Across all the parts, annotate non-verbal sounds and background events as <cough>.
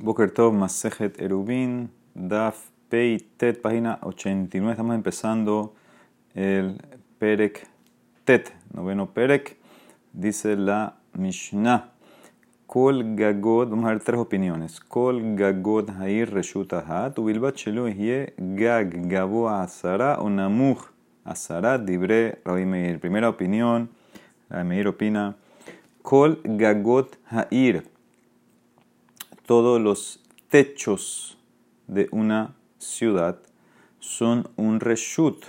Boker Tov, Masejet Erubin, Daf Pei Tet, página 89. Estamos empezando el Perek Tet, noveno Perek. Dice la Mishnah. Kol Gagod, vamos a ver tres opiniones. Kol Gagod Hair Reshut Ahat, Ubilbat Shelu Hie Gag Gabo Asara o Namuch Asara Dibre Rabbi Meir. Primera opinión, Rabbi Meir opina. Kol Gagot Hair todos los techos de una ciudad son un reshut.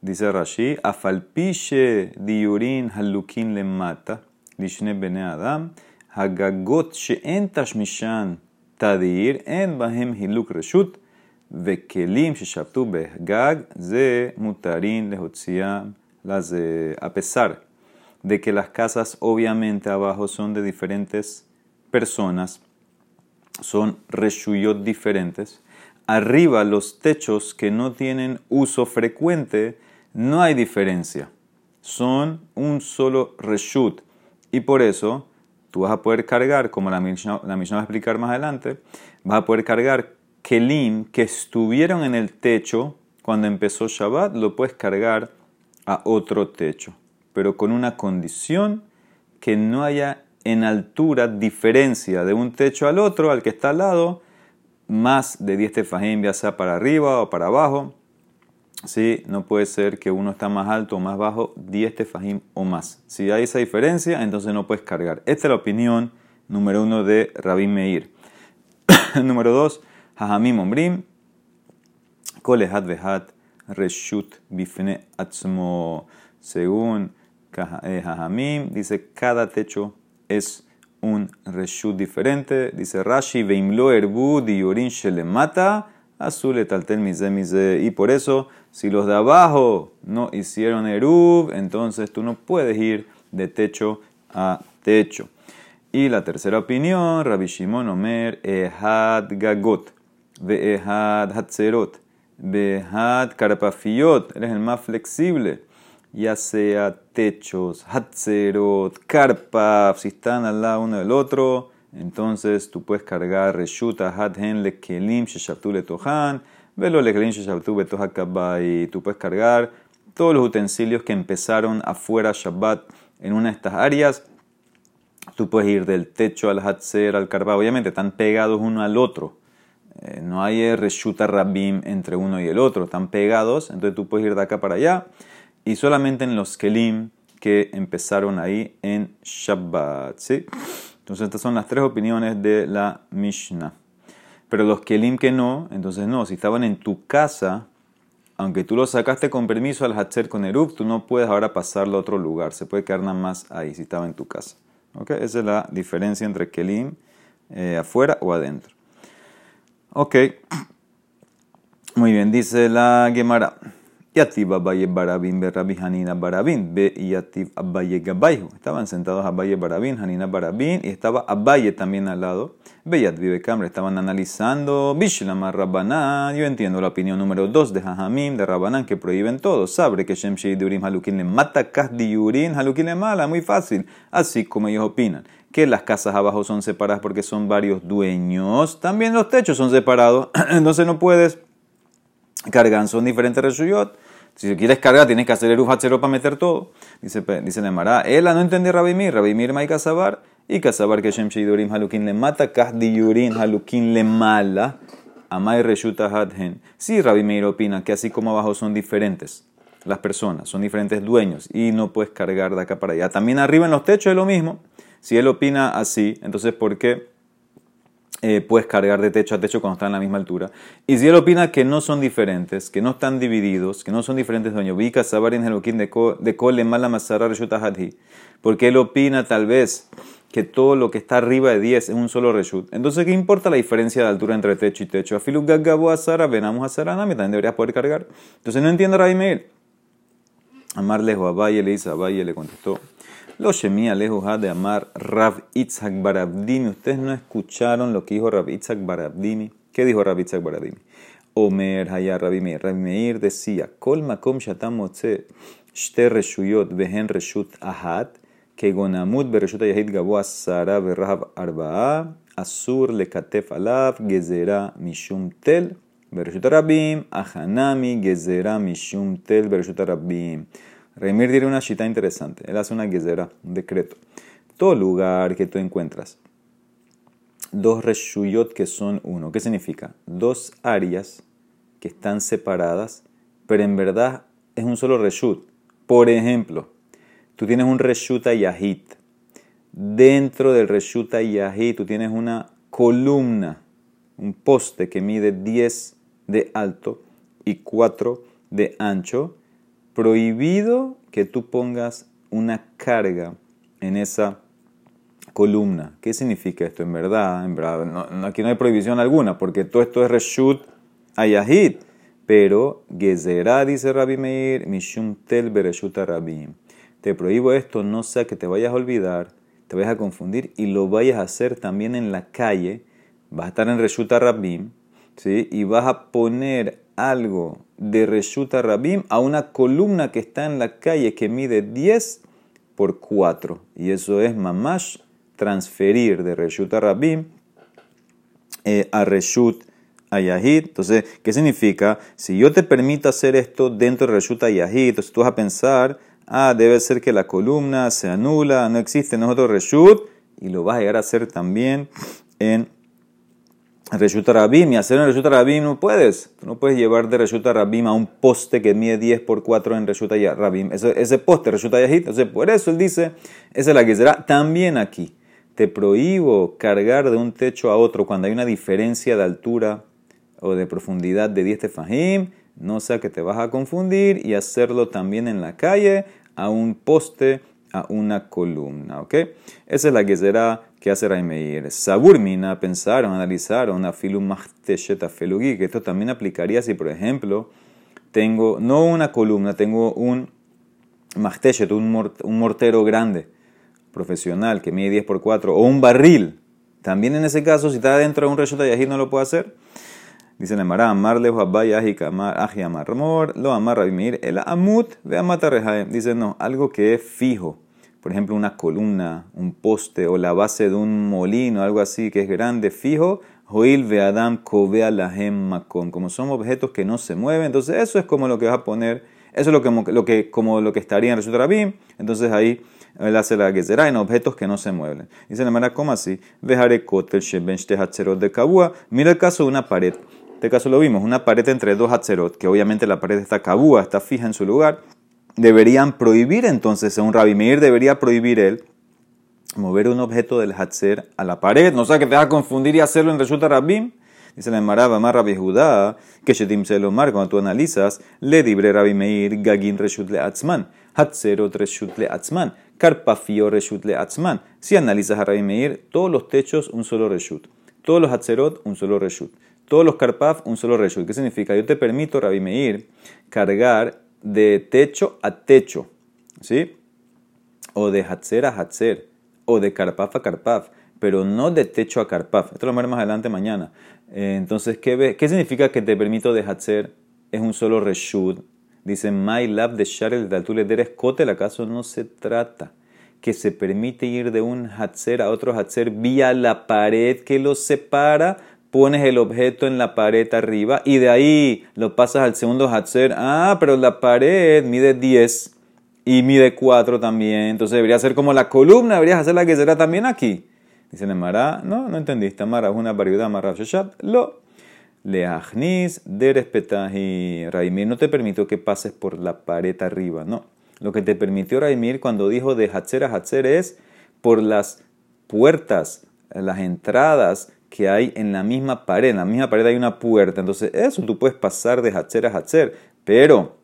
Dice Rashi, afalpiche diurin halukin le mata, lishne bene adam, hagagot she'en tashmishan tadir, en bahem hiluk reshut, וכלים ששבתו בהגג, זה מותרים להוציאם לזה, a pesar de que las casas obviamente abajo son de diferentes personas, son reshuyot diferentes. Arriba los techos que no tienen uso frecuente, no hay diferencia. Son un solo reshut. Y por eso tú vas a poder cargar, como la Mishnah, la va a explicar más adelante, vas a poder cargar kelim que estuvieron en el techo cuando empezó Shabbat, lo puedes cargar a otro techo. Pero con una condición que no haya en altura diferencia de un techo al otro, al que está al lado, más de 10 tefajim, ya sea para arriba o para abajo. ¿Sí? No puede ser que uno está más alto o más bajo, 10 tefajim o más. Si hay esa diferencia, entonces no puedes cargar. Esta es la opinión número uno de Rabbi Meir. <coughs> número dos, Hajamim Ombrim, Kolehat Vehat Reshut Bifne Atzmo. Según Hajamim, dice cada techo es un reshut diferente. Dice Rashi, Veimlo erbu diorin shelemata, azul etaltel mize mize. Y por eso, si los de abajo no hicieron erub, entonces tú no puedes ir de techo a techo. Y la tercera opinión, Rabbi Shimon Omer, Ehad Gagot, Ehad Hatzerot, Behad Karpafiot, eres el más flexible ya sea techos, hatzerot, carpas, si están al lado uno del otro, entonces tú puedes cargar reshuta hadhen lekelim sheshabtu letohan, velo lekelim sheshabtu betohakabay, tú puedes cargar todos los utensilios que empezaron afuera Shabbat en una de estas áreas. Tú puedes ir del techo al hatzer, al carpa, obviamente están pegados uno al otro. Eh, no hay reshuta rabim entre uno y el otro, están pegados, entonces tú puedes ir de acá para allá y solamente en los kelim que empezaron ahí en Shabbat. ¿sí? Entonces estas son las tres opiniones de la Mishnah. Pero los kelim que no, entonces no, si estaban en tu casa, aunque tú los sacaste con permiso al Hatzer con Erub, tú no puedes ahora pasarlo a otro lugar, se puede quedar nada más ahí si estaba en tu casa. ¿Okay? Esa es la diferencia entre kelim eh, afuera o adentro. Ok, muy bien, dice la Gemara. Yativ Abaye Barabin Rabbi Hanina Barabin, Be Yativ Abaye Gabayhu. Estaban sentados Abaye Barabin, Hanina Barabin, y estaba Abaye también al lado. Beyat Vive Cambre, estaban analizando Bishlama Rabbanan. Yo entiendo la opinión número 2 de Jajamim, de Rabbanan, que prohíben todo. Sabre que Shem Durim Halukin le mata Kas Diurin Halukin le mala, muy fácil. Así como ellos opinan que las casas abajo son separadas porque son varios dueños, también los techos son separados. <clears throat> Entonces no puedes cargar, son diferentes reshuyot. Si quieres cargar, tienes que hacer el Hatzero para meter todo. Dice, dice Nemara, ella no entiende Rabimir, Rabimir Mai Kasabar, y Kasabar que Shem Sheidurim Halukin le mata, Kahdiyurin Halukin le mala, Amai Reshuta Hadhen. Sí, Rabimir opina que así como abajo son diferentes las personas, son diferentes dueños, y no puedes cargar de acá para allá. También arriba en los techos es lo mismo. Si él opina así, entonces ¿por qué? Eh, puedes cargar de techo a techo cuando están a la misma altura. Y si él opina que no son diferentes, que no están divididos, que no son diferentes dueños, Vika Sabarin de Kole Mala Masara porque él opina tal vez que todo lo que está arriba de 10 es un solo reshut. Entonces, ¿qué importa la diferencia de altura entre techo y techo? Afilu Gagabo Asara, venamos a Saranami, también deberías poder cargar. Entonces, no entiendo a Meir. Amarle a Abaye le dice, Abaye le contestó. Lo shemía lejos de amar Rav Itzhak Barabdimi. Ustedes no escucharon lo que dijo Rav Itzhak Barabdimi. ¿Qué dijo Rav Itzhak Barabdimi? Omer Hayar Rabi Meir. Rabi Meir decía, Kol makom shatam motze shte reshuyot behen reshut ahat, que gonamut bereshut ayahid gabo asara berrahav arba'a, asur le katef alav gezerá mishum tel. Bereshut Rabim, Ahanami, Gezerá, Mishum, Tel, Bereshut Rabim. Remir tiene una cita interesante. Él hace una Gezerá, un decreto. Todo lugar que tú encuentras, dos reshuyot que son uno. ¿Qué significa? Dos áreas que están separadas, pero en verdad es un solo reshut. Por ejemplo, tú tienes un reshuta yahit. Dentro del reshuta yahit tú tienes una columna, un poste que mide 10 de alto y 4 de ancho, prohibido que tú pongas una carga en esa columna. ¿Qué significa esto? En verdad, en verdad aquí no hay prohibición alguna, porque todo esto es reshut ayahid. Pero, Gezerá, dice Rabbi Meir, Mishum tel bereshut rabim. Te prohíbo esto, no sea que te vayas a olvidar, te vayas a confundir y lo vayas a hacer también en la calle. Vas a estar en reshut rabim ¿sí? y vas a poner algo de Reshuta Rabim a una columna que está en la calle que mide 10 por 4. Y eso es mamash, transferir de Reshuta Rabim eh, a Reshut Ayahid. Entonces, ¿qué significa? Si yo te permito hacer esto dentro de Reshut Ayahid, entonces tú vas a pensar, ah, debe ser que la columna se anula, no existe, no es otro Reshut, y lo vas a llegar a hacer también en Reshuta Rabim y hacer en Reshuta Rabim no puedes. Tú no puedes llevar de Reshuta Rabim a un poste que mide 10 por 4 en Reshuta Rabim. Ese, ese poste, Reshuta Yahid. Entonces, por eso él dice, esa es la que será también aquí. Te prohíbo cargar de un techo a otro cuando hay una diferencia de altura o de profundidad de 10 tefajim. No sea que te vas a confundir y hacerlo también en la calle a un poste, a una columna. ¿Ok? Esa es la que será ¿Qué hace Raimeir? Saburmina pensaron, analizaron a filum felugi, que esto también aplicaría si, por ejemplo, tengo no una columna, tengo un machteshet, un, mortero grande, profesional, que mide 10 por 4, o un barril. También en ese caso, si está dentro de un reshut yahid, no lo puedo hacer. Dice el Emara, amarle aji amarmor, lo amar Rabimir, el amut ve amata Dice, no, algo que es fijo por ejemplo, una columna, un poste o la base de un molino, algo así que es grande, fijo, Joil veadam kovea lahem makom. Como son objetos que no se mueven, entonces eso es como lo que vas a poner, eso es lo que, como lo que estaría en Reshut Rabim, entonces ahí él hace la que será en objetos que no se mueven. Dice la manera como así, dejaré kotel sheben de kabua. Mira el caso de una pared. En este caso lo vimos, una pared entre dos hatzerot, que obviamente la pared está kabua, está fija en su lugar deberían prohibir entonces, según Rabbi Meir, debería prohibir él mover un objeto del Hatzer a la pared. No sé que te vas a confundir y hacerlo en Resulta Rabbim. Dice la Maraba, Mar Rabbi Judá, que Shetim Selomar, cuando tú analizas, le dibre Rabbi Meir, Gagin Reshut le Atzman, Hatzerot Reshut le Atzman, Karpafio Reshut le Atzman. Si analizas a Rabbi Meir, todos los techos un solo Reshut, todos los Hatzerot un solo Reshut, todos los Karpaf un solo Reshut. ¿Qué significa? Yo te permito, Rabbi Meir, cargar de techo a techo, ¿sí? O de Hatzer a Hatzer, o de Karpaf a Karpaf, pero no de techo a Karpaf. Esto lo vamos a ver más adelante mañana. Eh, entonces, ¿qué, ¿qué significa que te permito de Hatzer? Es un solo reshud. Dice, My Lab de Sharel de deres Kotel, ¿acaso no se trata? que se permite ir de un Hatzer a otro Hatzer vía la pared que los separa pones el objeto en la pared arriba y de ahí lo pasas al segundo Hatzer. Ah, pero la pared mide 10 y mide 4 también. Entonces debería ser como la columna, deberías hacer la que será también aquí. Dice Mara, no, no entendiste. Mara es una variedad, Mara Shoshat. Lo. Leachnis de y Raimir no te permitió que pases por la pared arriba, no. Lo que te permitió Raimir cuando dijo de Hatzer a Hatzer es por las puertas, las entradas que hay en la misma pared. En la misma pared hay una puerta. Entonces, eso tú puedes pasar de hacher a hacher. Pero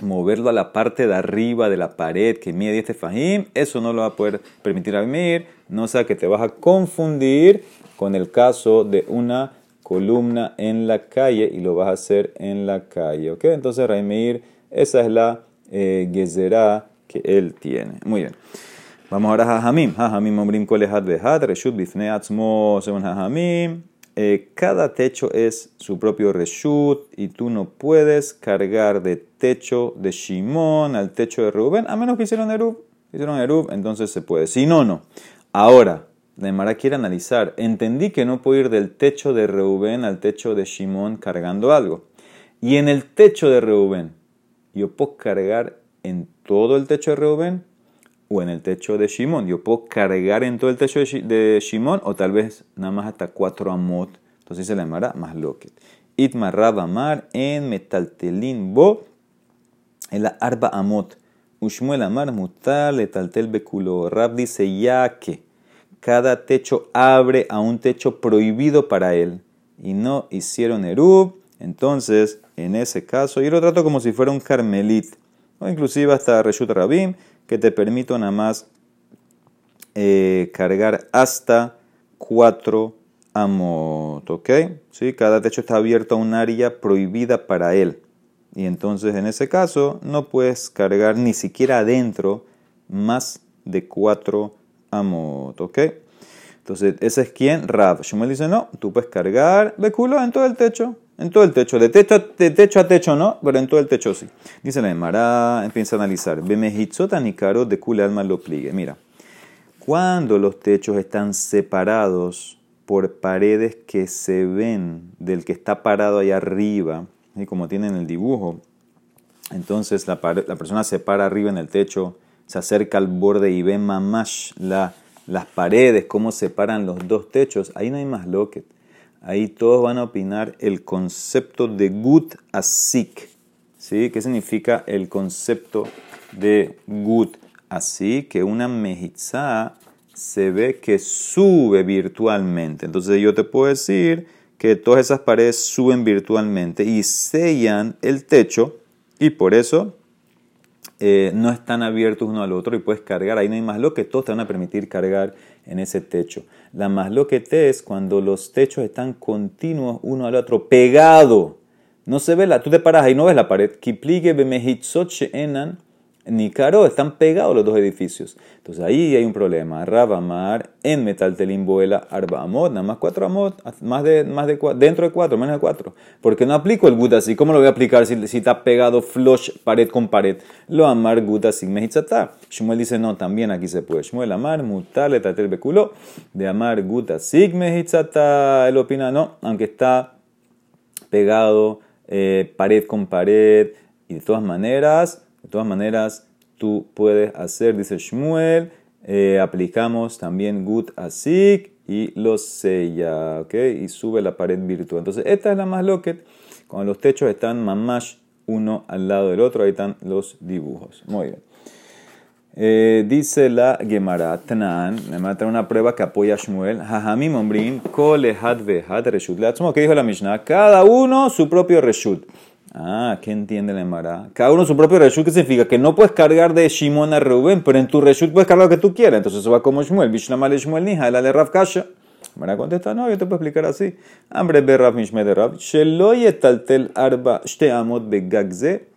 moverlo a la parte de arriba de la pared que mide este fajim, eso no lo va a poder permitir a mí. No sea que te vas a confundir con el caso de una columna en la calle y lo vas a hacer en la calle. ¿Ok? Entonces, Raimir, esa es la eh, que él tiene. Muy bien. Vamos ahora a Jajamim. Jajamim omrim kolehad vehad, reshut bifne atzmo, según Jajamim. Eh, cada techo es su propio reshut y tú no puedes cargar de techo de Shimon al techo de Rubén, a menos que hicieron Erub. Hicieron Erub, entonces se puede. Si no, no. Ahora, la quiere analizar. Entendí que no puedo ir del techo de Reubén al techo de Shimón cargando algo. Y en el techo de Reubén, yo puedo cargar en todo el techo de Reubén o en el techo de Shimón. Yo puedo cargar en todo el techo de Shimón o tal vez nada más hasta cuatro amot. Entonces se le llamará más loquet. Itma Amar en metaltelin bo en la arba amot. Ushmuel Amar mutal letaltel beculo. Rab dice ya que cada techo abre a un techo prohibido para él y no hicieron erub, entonces en ese caso yo lo trato como si fuera un carmelit o inclusive hasta Reshut Rabim que te permito nada más eh, cargar hasta cuatro amot, ¿ok? ¿Sí? Cada techo está abierto a un área prohibida para él. Y entonces en ese caso no puedes cargar ni siquiera adentro más de cuatro amot, ¿ok? Entonces, ese es quien, Rav. Shmuel dice, no, tú puedes cargar culo en todo el techo, en todo el techo, de techo, de techo a techo no, pero en todo el techo sí. Dice la Emara, empieza a analizar, ni caro de culo alma lo pligue. Mira, cuando los techos están separados por paredes que se ven del que está parado ahí arriba, y como tienen el dibujo, entonces la, la persona se para arriba en el techo, se acerca al borde y ve mamash la, las paredes, cómo separan los dos techos, ahí no hay más loquet. Ahí todos van a opinar el concepto de gut asik. ¿Sí? ¿Qué significa el concepto de gut así? Que una mejizá se ve que sube virtualmente. Entonces yo te puedo decir que todas esas paredes suben virtualmente y sellan el techo y por eso eh, no están abiertos uno al otro y puedes cargar. Ahí no hay más lo que todos te van a permitir cargar en ese techo. La más lo que te es cuando los techos están continuos uno al otro, pegado. No se ve la, tú te paras ahí no ves la pared. Enan ni caro, están pegados los dos edificios. Entonces ahí hay un problema. Rabamar en metal telimboela arba amot, nada más cuatro amot, más de, más de dentro de cuatro, menos de cuatro. Porque no aplico el gut así. ¿Cómo lo voy a aplicar si, está pegado flush pared con pared? Lo amar gut así mehitzatá. Shmuel dice no, también aquí se puede. Shmuel amar mutale tatel beculo de amar gut así mehitzatá. Él opina no, aunque está pegado eh, pared con pared y de todas maneras de todas maneras, tú puedes hacer, dice Shmuel, eh, aplicamos también gut asik y lo sella, ¿ok? Y sube la pared virtual. Entonces, esta es la más loquet. Cuando los techos están mamash uno al lado del otro, ahí están los dibujos. Muy bien. Eh, dice la Gemara, Tnan, me mata una prueba que apoya a Shmuel. Jajami Mombrin, Kole Had Vehad Reshut. ¿Qué dijo la Mishnah? Cada uno su propio Reshut. Ah, ¿qué entiende la Emara? Cada uno su propio reshut, ¿qué significa? Que no puedes cargar de Shimon a Reuben, pero en tu reshut puedes cargar lo que tú quieras. Entonces eso va como Shmuel. Bishnamal Shmuel Nija, el de Rav Kasha. Emara contesta, no, yo te puedo explicar así. Hambre be Rav Mishme de Rav. Sheloy etaltel arba shte amot begagze.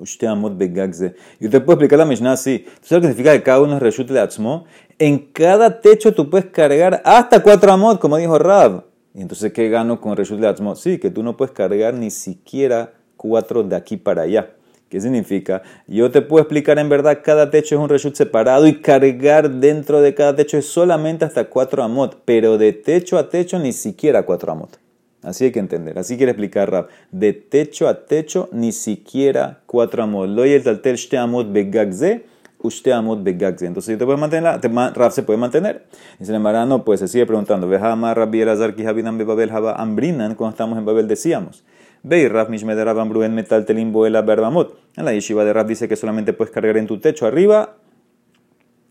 Shte amot begagze. Yo te puedo explicar la Mishnah así. ¿Tú sabes lo que significa que cada uno es reshut de Atzmo? En cada techo tú puedes cargar hasta cuatro amot, como dijo Rav. Y entonces, ¿qué gano con Reshut Leatzmot? Sí, que tú no puedes cargar ni siquiera cuatro de aquí para allá. ¿Qué significa? Yo te puedo explicar en verdad, cada techo es un reshut separado y cargar dentro de cada techo es solamente hasta cuatro amot, pero de techo a techo ni siquiera cuatro amot. Así hay que entender, así quiere explicar Rab. De techo a techo ni siquiera cuatro amot. Lo el taltel shte amot begagze usted amot begagze. Entonces, te puedes mantener, Rab se puede mantener. Dice el no, pues se sigue preguntando. Veja amar Rabbi Elazar ki habinan bebabel haba ambrinan. Cuando estamos en Babel decíamos. Ve Rab mishme de Rab ambru en metal telimbo el berbamot. En la yeshiva de Rab dice que solamente puedes cargar en tu techo arriba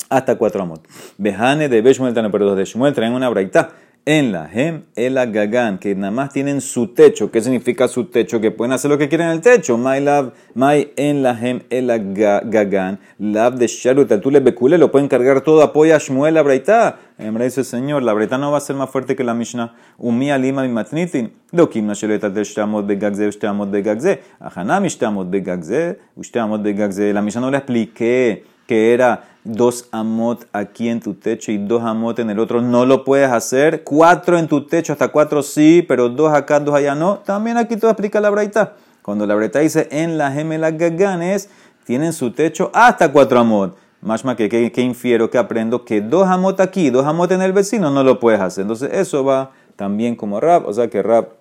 hasta cuatro amot. Vejane de Beshmuel, pero de Shmuel traen una braita en la Hem el Gagan, que nada más tienen su techo. ¿Qué significa su techo? Que pueden hacer lo que quieren en el techo. My love, my en la Hem el Gagan, love de Sharut, tú le becule, lo pueden cargar todo, apoya a Shmuel la. En dice Señor, la Braita no va a ser más fuerte que la Mishnah. Umia lima mi matnitin. Lo kim no sheleta de shtamot de gagze, shtamot de gagze. Ahanami shtamot de gagze, shtamot de gagze. La Mishnah no le expliqué que era dos amot aquí en tu techo y dos amot en el otro, no lo puedes hacer. Cuatro en tu techo, hasta cuatro sí, pero dos acá, dos allá no. También aquí te explica la braita. Cuando la braita dice en la gemela gaganes, tienen su techo hasta cuatro amot. más más que, que, infiero, que aprendo que dos amot aquí, dos amot en el vecino, no lo puedes hacer. Entonces eso va también como rap, o sea que rap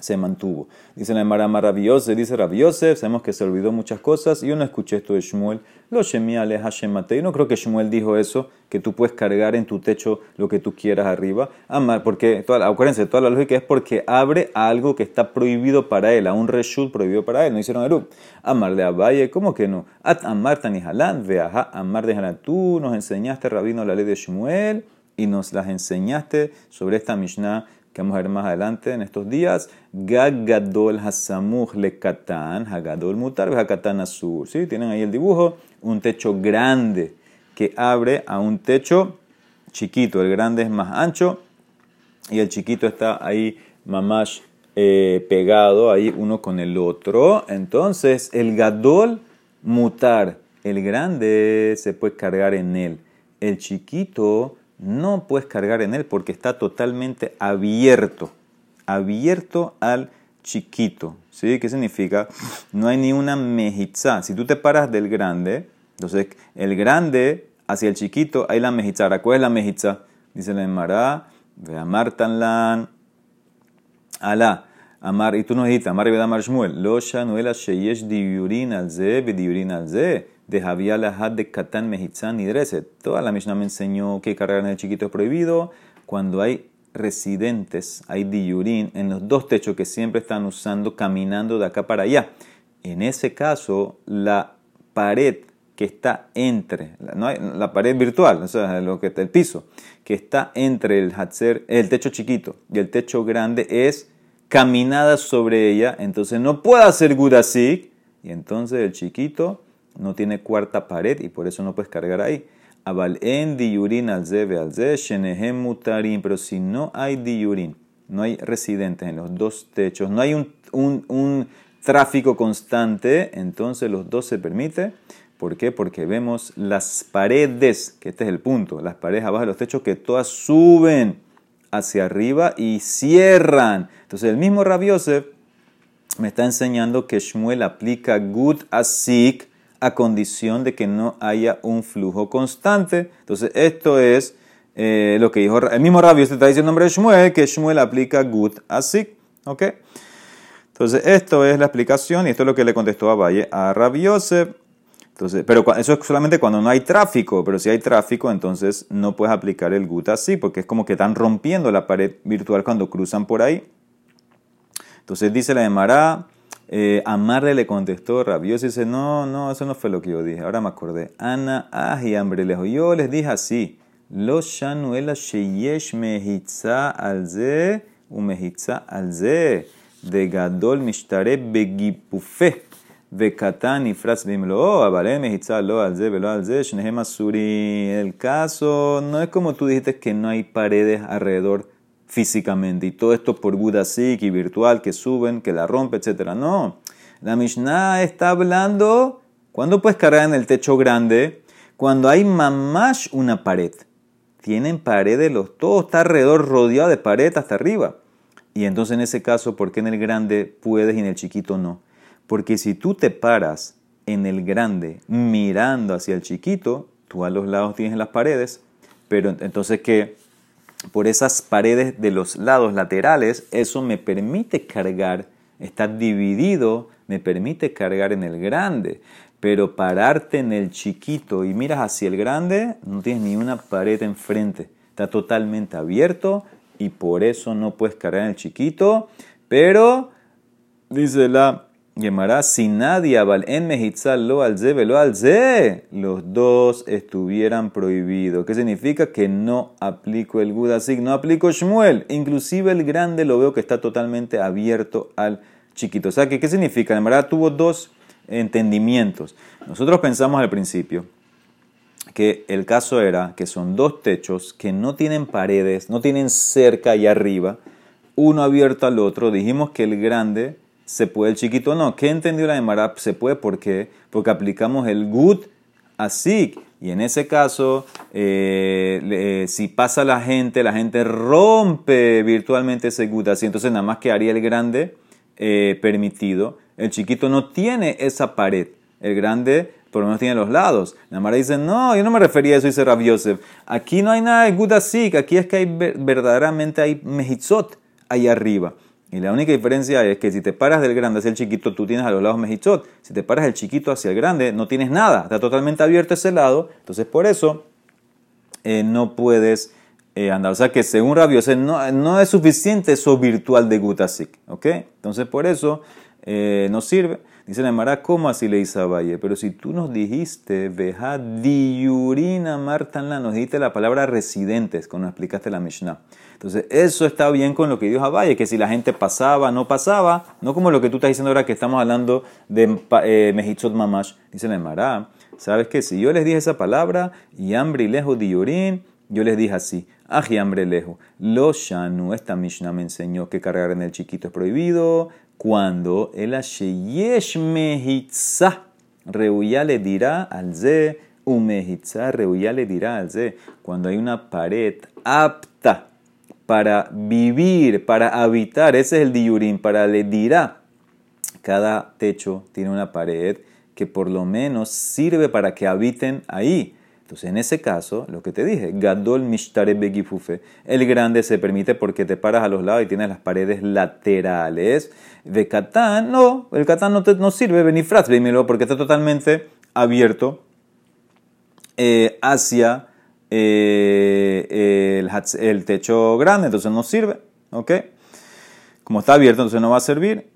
se mantuvo. Dice la Emara maravillosa, dice Rabiose, sabemos que se olvidó muchas cosas. Yo no escuché esto de Shmuel. Lo Shemiales Hashem Matei. No creo que Shmuel dijo eso, que tú puedes cargar en tu techo lo que tú quieras arriba. Amar, porque, toda, acuérdense, toda la lógica es porque abre algo que está prohibido para él, a un reshut prohibido para él. No hicieron Erub. Amarle a Valle, ¿cómo que no? At Amar Tanihalan, veaja, Amar de Tú nos enseñaste, Rabino, la ley de Shmuel y nos las enseñaste sobre esta Mishnah que vamos a ver más adelante en estos días. Gagadol hasamuch le katan, hagadol mutar, hakatan azul. ¿Sí? Tienen ahí el dibujo, un techo grande que abre a un techo chiquito. El grande es más ancho y el chiquito está ahí mamash eh, pegado ahí uno con el otro. Entonces el gadol mutar, el grande se puede cargar en él. El chiquito no puedes cargar en él porque está totalmente abierto, abierto al chiquito. ¿Sí? ¿Qué significa? No hay ni una mejizá. Si tú te paras del grande, entonces el grande hacia el chiquito hay la mejizá. ¿Cuál es la mejizá? Dice la Emara, ve amar tanlan, alá. Amar, y tú nos dijiste, Amar y Amar Shmuel, lo shanuela sheyesh diurin al ze, diurin al ze de Javier Lahad de Katan Mehitzan y Dreset. Toda la Mishnah me enseñó que cargar en el chiquito es prohibido cuando hay residentes, hay diurín en los dos techos que siempre están usando caminando de acá para allá. En ese caso, la pared que está entre, no hay, la pared virtual, o sea, lo que el piso, que está entre el hatzer, el techo chiquito y el techo grande es caminada sobre ella, entonces no puede hacer gudasik, y entonces el chiquito no tiene cuarta pared y por eso no puedes cargar ahí. Abal en diurin al zebe al mutarim, pero si no hay diurin, no hay residentes en los dos techos, no hay un, un, tráfico constante, entonces los dos se permite. ¿Por qué? Porque vemos las paredes, que este es el punto, las paredes abajo de los techos que todas suben hacia arriba y cierran. Entonces el mismo Rabbi me está enseñando que Shmuel aplica good asik a condición de que no haya un flujo constante. Entonces, esto es eh, lo que dijo el mismo Rabbi, este está diciendo el nombre de Shmuel, que Shmuel aplica good así. ¿Ok? Entonces, esto es la explicación y esto es lo que le contestó a Valle a Rabbi Yosef. Entonces, pero eso es solamente cuando no hay tráfico, pero si hay tráfico, entonces no puedes aplicar el gut así, porque es como que están rompiendo la pared virtual cuando cruzan por ahí. Entonces dice la de Mará, eh, Amarle le contestó, rabioso y dice, no, no, eso no fue lo que yo dije, ahora me acordé. Ana, ah, y hambre lejos. Yo les dije así, los shanuela sheyesh mehitza alze, u mehitza alze, de gadol mishtare begipufe, de katan y fras bimlo, abale mehitza lo alze, velo alze, shnehem asuri. El caso no es como tú dijiste que no hay paredes alrededor físicamente. Y todo esto por Budasik y virtual que suben, que la rompe, etc. No. La Mishnah está hablando cuando puedes cargar en el techo grande, cuando hay mamash una pared. Tienen paredes, los, todo está alrededor rodeado de pared hasta arriba. Y entonces en ese caso, ¿por qué en el grande puedes y en el chiquito no? Porque si tú te paras en el grande mirando hacia el chiquito, tú a los lados tienes las paredes, pero entonces ¿qué? Por esas paredes de los lados laterales, eso me permite cargar, está dividido, me permite cargar en el grande. Pero pararte en el chiquito y miras hacia el grande, no tienes ni una pared enfrente. Está totalmente abierto y por eso no puedes cargar en el chiquito. Pero, dice la Gemara, si nadie en mehitzal lo al lo al los dos estuvieran prohibidos. ¿Qué significa? Que no aplico el gudasik, no aplico Shmuel. Inclusive el grande lo veo que está totalmente abierto al chiquito. O sea, ¿qué, qué significa? Gemara tuvo dos entendimientos. Nosotros pensamos al principio que el caso era que son dos techos que no tienen paredes, no tienen cerca y arriba, uno abierto al otro. Dijimos que el grande se puede, el chiquito no. ¿Qué entendió la de Se puede, ¿por qué? Porque aplicamos el good así. Y en ese caso, eh, eh, si pasa la gente, la gente rompe virtualmente ese good así. Entonces nada más quedaría el grande eh, permitido. El chiquito no tiene esa pared. El grande por lo menos tiene los lados. La Mara dice, no, yo no me refería a eso, dice Rav Yosef. Aquí no hay nada de Gudasik, aquí es que hay verdaderamente hay mejitzot ahí arriba. Y la única diferencia es que si te paras del grande hacia el chiquito, tú tienes a los lados mejitzot. Si te paras del chiquito hacia el grande, no tienes nada. Está totalmente abierto ese lado. Entonces, por eso eh, no puedes eh, andar. O sea que según Rabiose no, no es suficiente eso virtual de Gutasik. ¿Ok? Entonces, por eso eh, no sirve. Dice la Mara, ¿cómo así le dice a Valle? Pero si tú nos dijiste, veja diurina martanla, nos dijiste la palabra residentes, cuando explicaste la Mishnah. Entonces, eso está bien con lo que dijo Valle, que si la gente pasaba, no pasaba, no como lo que tú estás diciendo ahora que estamos hablando de eh, Mejichot Mamash. Dice la Mara, ¿sabes qué? Si yo les dije esa palabra, y hambre y lejos diurín, yo les dije así, aji hambre lejos. Lo shanu, esta Mishnah me enseñó que cargar en el chiquito es prohibido, cuando el Asheyesh Mehitza Reuya le dirá al Ze, Umehitza Reuya le dirá al Ze, cuando hay una pared apta para vivir, para habitar, ese es el diurín, para le dirá. Cada techo tiene una pared que por lo menos sirve para que habiten ahí. Entonces, en ese caso, lo que te dije, Gadol Mishtare Begifufe, el grande se permite porque te paras a los lados y tienes las paredes laterales. De Catán, no, el Catán no, te, no sirve, Benifrat, porque está totalmente abierto eh, hacia eh, el, el, techo grande, entonces no sirve, ¿ok? Como está abierto, entonces no va a servir.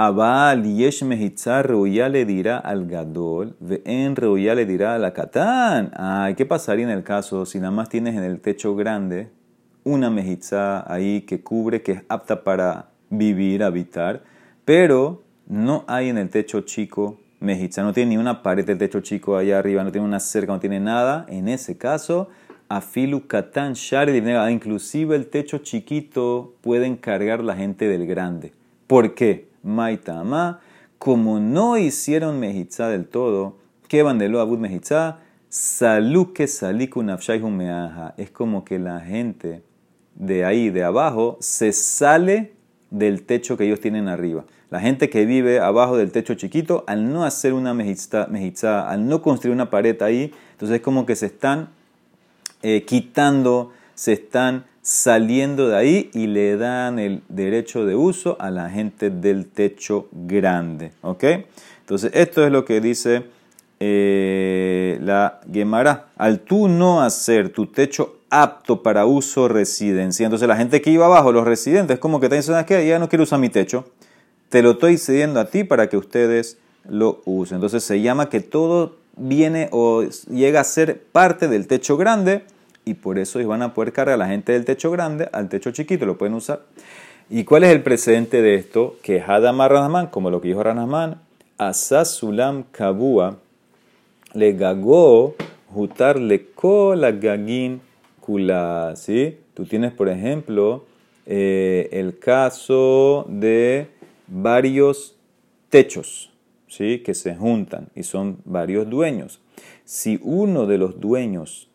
Abal yesh mehitza reuya le dirá al gadol, en reuya le dirá al acatán. Ay, ¿qué pasaría en el caso si nada más tienes en el techo grande una mejitza ahí que cubre, que es apta para vivir, habitar, pero no hay en el techo chico mejitza, no tiene ni una pared del techo chico allá arriba, no tiene una cerca, no tiene nada. En ese caso, afilu shari inclusive el techo chiquito puede encargar la gente del grande. ¿Por qué? Maitama, como no hicieron mejitza del todo, ¿qué bandeló abud mejitza? Salú que saliku meaja. Es como que la gente de ahí, de abajo, se sale del techo que ellos tienen arriba. La gente que vive abajo del techo chiquito, al no hacer una mejitza, al no construir una pared ahí, entonces es como que se están eh, quitando, se están saliendo de ahí y le dan el derecho de uso a la gente del techo grande. ¿Ok? Entonces, esto es lo que dice eh, la Gemara. Al tú no hacer tu techo apto para uso residencia, entonces la gente que iba abajo, los residentes, como que te dicen que ya no quiero usar mi techo, te lo estoy cediendo a ti para que ustedes lo usen. Entonces se llama que todo viene o llega a ser parte del techo grande y por eso van a poder cargar a la gente del techo grande al techo chiquito, lo pueden usar. ¿Y cuál es el precedente de esto? Que Hadamar Ranahman, como lo que dijo Ranahman, Asas Sulam Kabua le gagó jutar le la gagin kula. ¿sí? Tú tienes, por ejemplo, eh, el caso de varios techos ¿sí? que se juntan y son varios dueños. Si uno de los dueños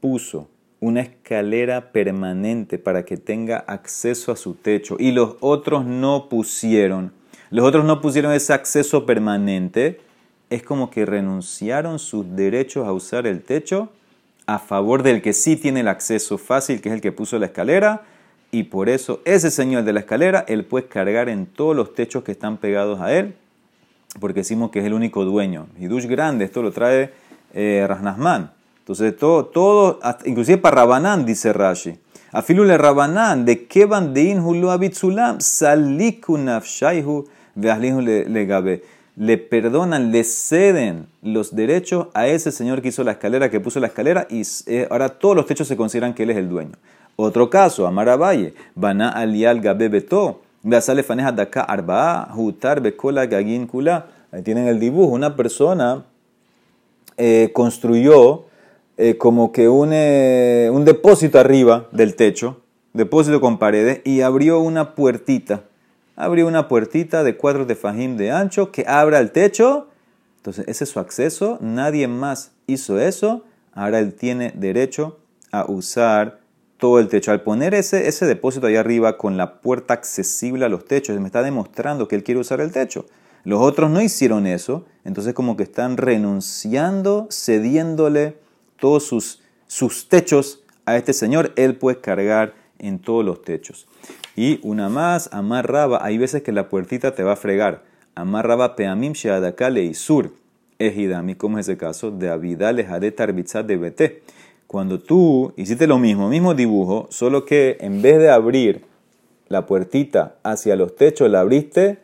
puso una escalera permanente para que tenga acceso a su techo y los otros no pusieron, los otros no pusieron ese acceso permanente, es como que renunciaron sus derechos a usar el techo a favor del que sí tiene el acceso fácil, que es el que puso la escalera, y por eso ese señor de la escalera, él puede cargar en todos los techos que están pegados a él, porque decimos que es el único dueño. Y Dush grande, esto lo trae eh. Entonces, todo, todo inclusive para Rabanán, dice Rashi. Afilule Rabanán, de que bandein hulu abitzulam, saliku nafshaihu le gabe. Le perdonan, le ceden los derechos a ese señor que hizo la escalera, que puso la escalera, y eh, ahora todos los techos se consideran que él es el dueño. Otro caso, Amaravalle, Bana alial gabe beto, sale faneja daka arba, hutar bekola gagin kula. Ahí tienen el dibujo, una persona eh, construyó eh, como que un, eh, un depósito arriba del techo, depósito con paredes, y abrió una puertita. Abrió una puertita de cuatro de fajim de ancho que abra el techo. Entonces, ese es su acceso. Nadie más hizo eso. Ahora él tiene derecho a usar todo el techo. Al poner ese, ese depósito ahí arriba con la puerta accesible a los techos, me está demostrando que él quiere usar el techo. Los otros no hicieron eso, entonces como que están renunciando, cediéndole todos sus, sus techos a este señor, él puede cargar en todos los techos. Y una más, amarraba, hay veces que la puertita te va a fregar. Amarraba peamim sheadakale y sur. Ejidami, como es ese caso, de de tarbitzat de bt. Cuando tú hiciste lo mismo, mismo dibujo, solo que en vez de abrir la puertita hacia los techos, la abriste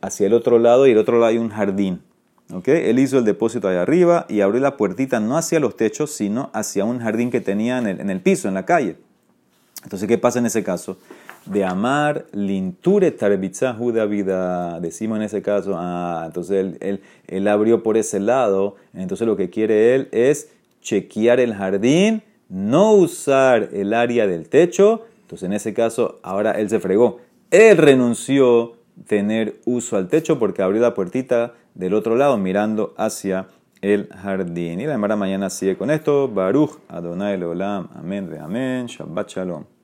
hacia el otro lado y el otro lado hay un jardín. ¿Okay? Él hizo el depósito ahí arriba y abrió la puertita no hacia los techos, sino hacia un jardín que tenía en el, en el piso, en la calle. Entonces, ¿qué pasa en ese caso? De amar linture tarbitza juda vida. Decimos en ese caso, ah, entonces él, él, él, abrió por ese lado. Entonces lo que quiere él es chequear el jardín, no usar el área del techo. Entonces en ese caso, ahora él se fregó. Él renunció tener uso al techo porque abrió la puertita del otro lado mirando hacia el jardín. Y la Mara mañana sigue con esto. Baruch Adonai Leolam. Amén, amén. Shabbat Shalom.